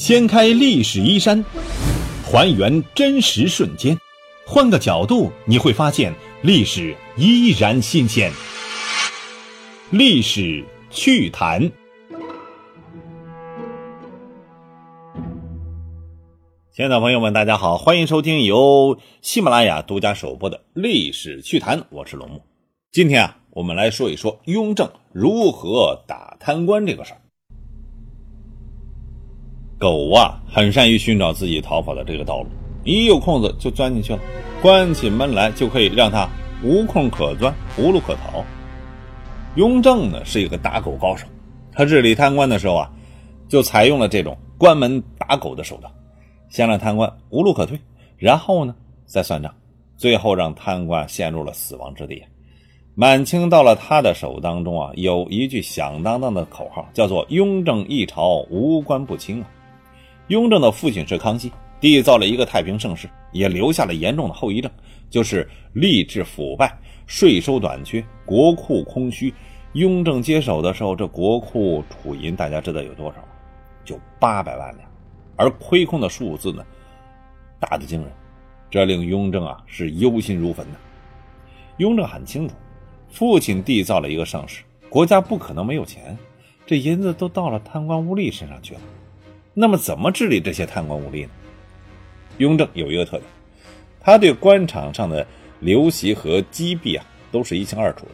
掀开历史衣衫，还原真实瞬间，换个角度你会发现历史依然新鲜。历史趣谈，亲爱的朋友们，大家好，欢迎收听由喜马拉雅独家首播的《历史趣谈》，我是龙木。今天啊，我们来说一说雍正如何打贪官这个事儿。狗啊，很善于寻找自己逃跑的这个道路，一有空子就钻进去了，关起门来就可以让它无空可钻，无路可逃。雍正呢是一个打狗高手，他治理贪官的时候啊，就采用了这种关门打狗的手段，先让贪官无路可退，然后呢再算账，最后让贪官陷入了死亡之地。满清到了他的手当中啊，有一句响当当的口号，叫做“雍正一朝，无官不清”啊。雍正的父亲是康熙，缔造了一个太平盛世，也留下了严重的后遗症，就是吏治腐败、税收短缺、国库空虚。雍正接手的时候，这国库储银大家知道有多少吗？就八百万两，而亏空的数字呢，大的惊人，这令雍正啊是忧心如焚的。雍正很清楚，父亲缔造了一个盛世，国家不可能没有钱，这银子都到了贪官污吏身上去了。那么怎么治理这些贪官污吏呢？雍正有一个特点，他对官场上的流习和积弊啊都是一清二楚的。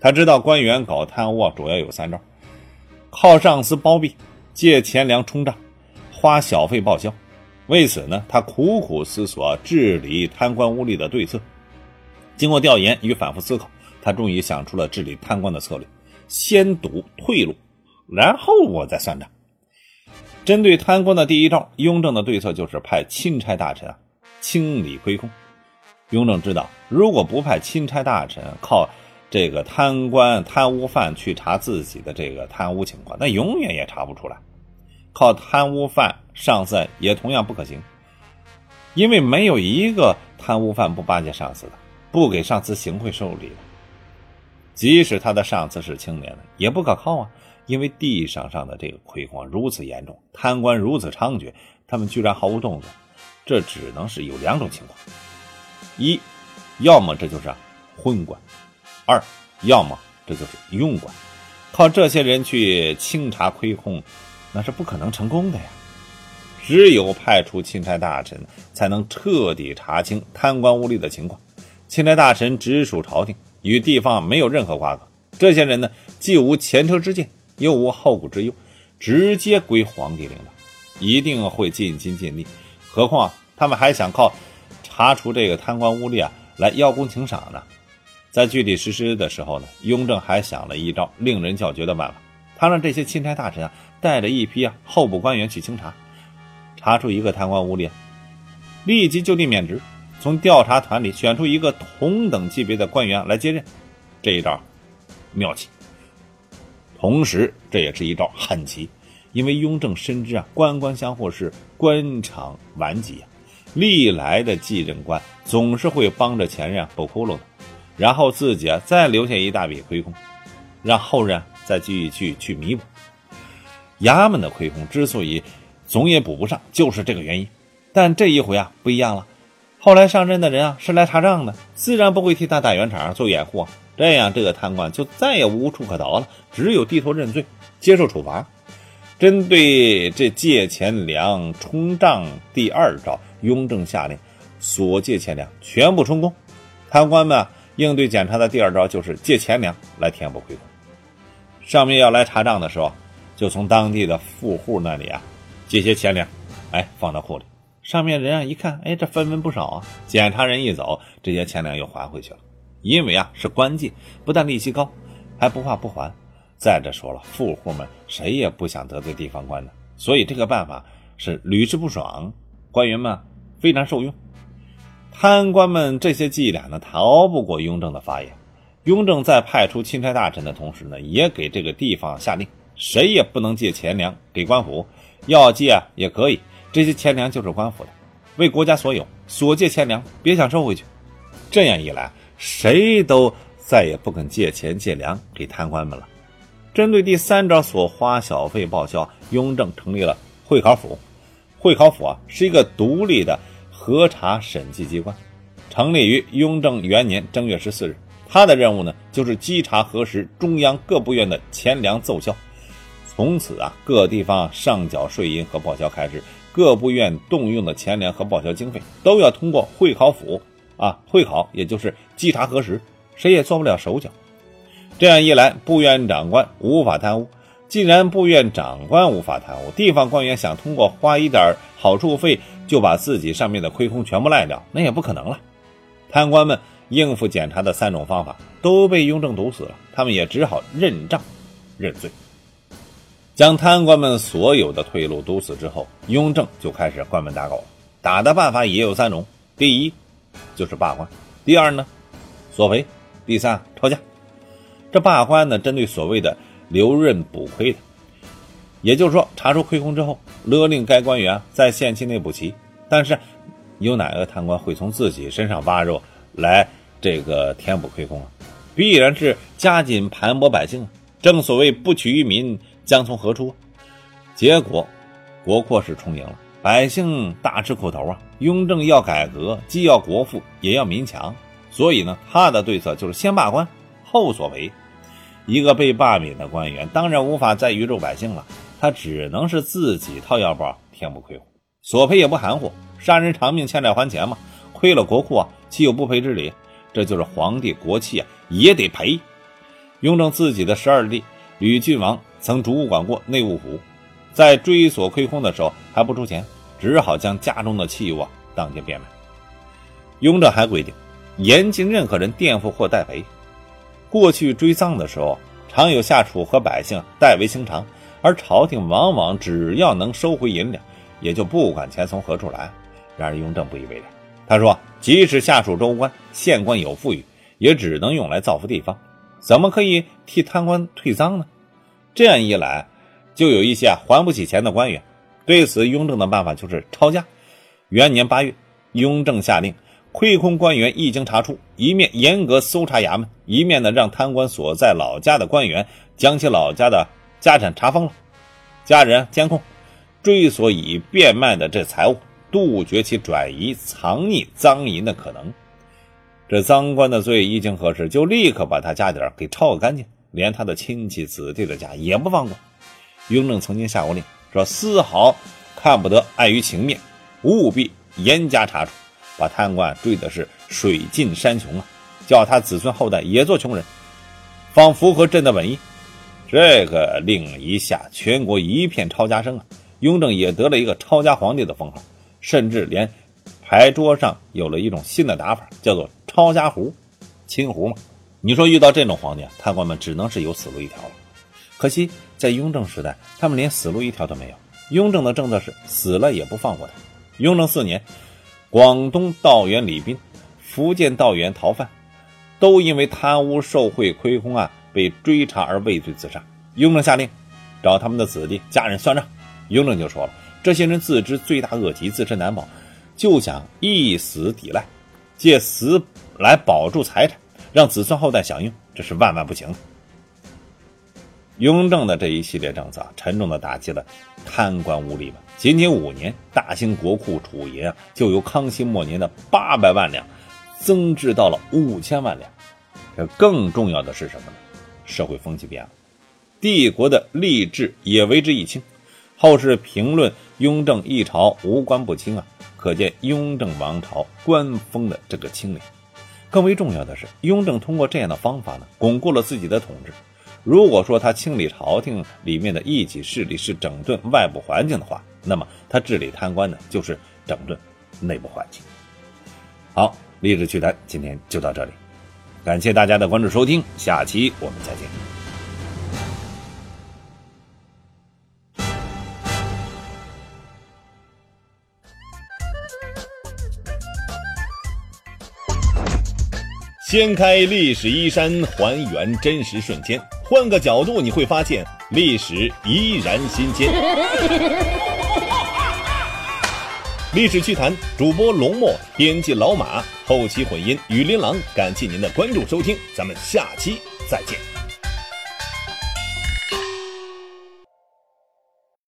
他知道官员搞贪污啊主要有三招：靠上司包庇、借钱粮充账、花小费报销。为此呢，他苦苦思索治理贪官污吏的对策。经过调研与反复思考，他终于想出了治理贪官的策略：先堵退路，然后我再算账。针对贪官的第一招，雍正的对策就是派钦差大臣啊清理亏空。雍正知道，如果不派钦差大臣靠这个贪官贪污犯去查自己的这个贪污情况，那永远也查不出来。靠贪污犯上司也同样不可行，因为没有一个贪污犯不巴结上司的，不给上司行贿受礼的。即使他的上司是清廉的，也不可靠啊。因为地上上的这个亏空如此严重，贪官如此猖獗，他们居然毫无动作，这只能是有两种情况：一，要么这就是昏官；二，要么这就是庸官。靠这些人去清查亏空，那是不可能成功的呀。只有派出钦差大臣，才能彻底查清贪官污吏的情况。钦差大臣直属朝廷，与地方没有任何瓜葛。这些人呢，既无前车之鉴。又无后顾之忧，直接归皇帝领导，一定会尽心尽力。何况他们还想靠查出这个贪官污吏啊来邀功请赏呢。在具体实施的时候呢，雍正还想了一招令人叫绝的办法。他让这些钦差大臣啊带着一批啊候补官员去清查，查出一个贪官污吏，立即就地免职，从调查团里选出一个同等级别的官员来接任。这一招妙极。同时，这也是一招狠棋，因为雍正深知啊，官官相护是官场顽疾啊，历来的继任官总是会帮着前任补窟窿的，然后自己啊再留下一大笔亏空，让后人再继续去去弥补。衙门的亏空之所以总也补不上，就是这个原因。但这一回啊不一样了，后来上任的人啊是来查账的，自然不会替他打圆场做掩护。这样，这个贪官就再也无处可逃了，只有低头认罪，接受处罚。针对这借钱粮充账第二招，雍正下令所借钱粮全部充公。贪官们应对检查的第二招就是借钱粮来填补亏空。上面要来查账的时候，就从当地的富户那里啊借些钱粮，哎，放到库里。上面人啊一看，哎，这分文不少啊。检查人一走，这些钱粮又还回去了。因为啊是官借，不但利息高，还不怕不还。再者说了，富户们谁也不想得罪地方官的，所以这个办法是屡试不爽，官员们非常受用。贪官们这些伎俩呢，逃不过雍正的法眼。雍正在派出钦差大臣的同时呢，也给这个地方下令，谁也不能借钱粮给官府，要借啊也可以，这些钱粮就是官府的，为国家所有，所借钱粮别想收回去。这样一来。谁都再也不肯借钱借粮给贪官们了。针对第三招所花小费报销，雍正成立了会考府，会考府啊是一个独立的核查审计机关，成立于雍正元年正月十四日。他的任务呢，就是稽查核实中央各部院的钱粮奏效。从此啊，各地方上缴税银和报销开支，各部院动用的钱粮和报销经费，都要通过会考府啊会考，也就是稽查核实，谁也做不了手脚。这样一来，部院长官无法贪污。既然部院长官无法贪污，地方官员想通过花一点好处费就把自己上面的亏空全部赖掉，那也不可能了。贪官们。应付检查的三种方法都被雍正堵死了，他们也只好认账认罪，将贪官们所有的退路堵死之后，雍正就开始关门打狗。打的办法也有三种：第一就是罢官；第二呢，索赔；第三抄家。这罢官呢，针对所谓的留任补亏的，也就是说，查出亏空之后，勒令该官员在限期内补齐。但是，有哪个贪官会从自己身上挖肉来？这个填补亏空啊，必然是加紧盘剥百姓啊。正所谓不取于民，将从何出？结果国库是充盈了，百姓大吃苦头啊。雍正要改革，既要国富，也要民强，所以呢，他的对策就是先罢官，后索赔。一个被罢免的官员，当然无法再鱼肉百姓了，他只能是自己掏腰包填补亏空，索赔也不含糊，杀人偿命，欠债还钱嘛。亏了国库啊，岂有不赔之理？这就是皇帝国戚啊，也得赔。雍正自己的十二弟吕郡王曾主管过内务府，在追索亏空的时候还不出钱，只好将家中的器物啊当街变卖。雍正还规定，严禁任何人垫付或代赔。过去追赃的时候，常有下属和百姓代为清偿，而朝廷往往只要能收回银两，也就不管钱从何处来。然而雍正不以为然。他说：“即使下属州官、县官有富裕，也只能用来造福地方，怎么可以替贪官退赃呢？”这样一来，就有一些啊还不起钱的官员。对此，雍正的办法就是抄家。元年八月，雍正下令，亏空官员一经查出，一面严格搜查衙门，一面呢让贪官所在老家的官员将其老家的家产查封了，家人监控，追索已变卖的这财物。杜绝其转移、藏匿赃银的可能。这赃官的罪一经核实，就立刻把他家底给抄个干净，连他的亲戚子弟的家也不放过。雍正曾经下过令，说丝毫看不得碍于情面，务必严加查处，把贪官追的是水尽山穷啊，叫他子孙后代也做穷人，方符合朕的本意。这个令一下，全国一片抄家声啊！雍正也得了一个抄家皇帝的封号。甚至连牌桌上有了一种新的打法，叫做“抄家胡”，清胡嘛。你说遇到这种皇帝，贪官们只能是有死路一条了。可惜在雍正时代，他们连死路一条都没有。雍正的政策是死了也不放过他。雍正四年，广东道员李斌、福建道员逃犯，都因为贪污受贿亏空案被追查而畏罪自杀。雍正下令找他们的子弟家人算账。雍正就说了。这些人自知罪大恶极，自身难保，就想一死抵赖，借死来保住财产，让子孙后代享用，这是万万不行。雍正的这一系列政策啊，沉重的打击了贪官污吏们。仅仅五年，大兴国库储银啊，就由康熙末年的八百万两，增至到了五千万两。这更重要的是什么呢？社会风气变了，帝国的吏治也为之一清。后世评论雍正一朝无官不清啊，可见雍正王朝官风的这个清廉。更为重要的是，雍正通过这样的方法呢，巩固了自己的统治。如果说他清理朝廷里面的一己势力是整顿外部环境的话，那么他治理贪官呢，就是整顿内部环境。好，励志趣谈今天就到这里，感谢大家的关注收听，下期我们再见。掀开历史衣衫，还原真实瞬间，换个角度你会发现历史依然新鲜。历史趣谈，主播龙墨，编辑老马，后期混音雨林狼，感谢您的关注收听，咱们下期再见。